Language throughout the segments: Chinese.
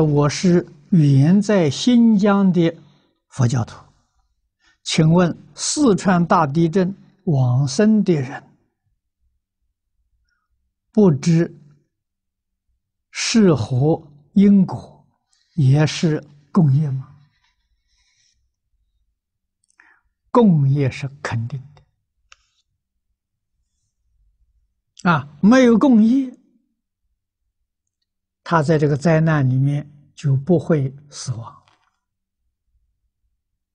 我是远在新疆的佛教徒，请问四川大地震往生的人，不知是何因果，也是共业吗？共业是肯定的，啊，没有共业。他在这个灾难里面就不会死亡，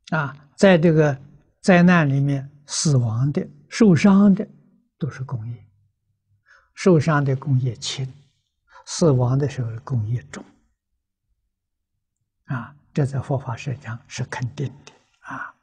啊，在这个灾难里面死亡的、受伤的都是工业，受伤的工业轻，死亡的时候工业重，啊，这在佛法上讲是肯定的啊。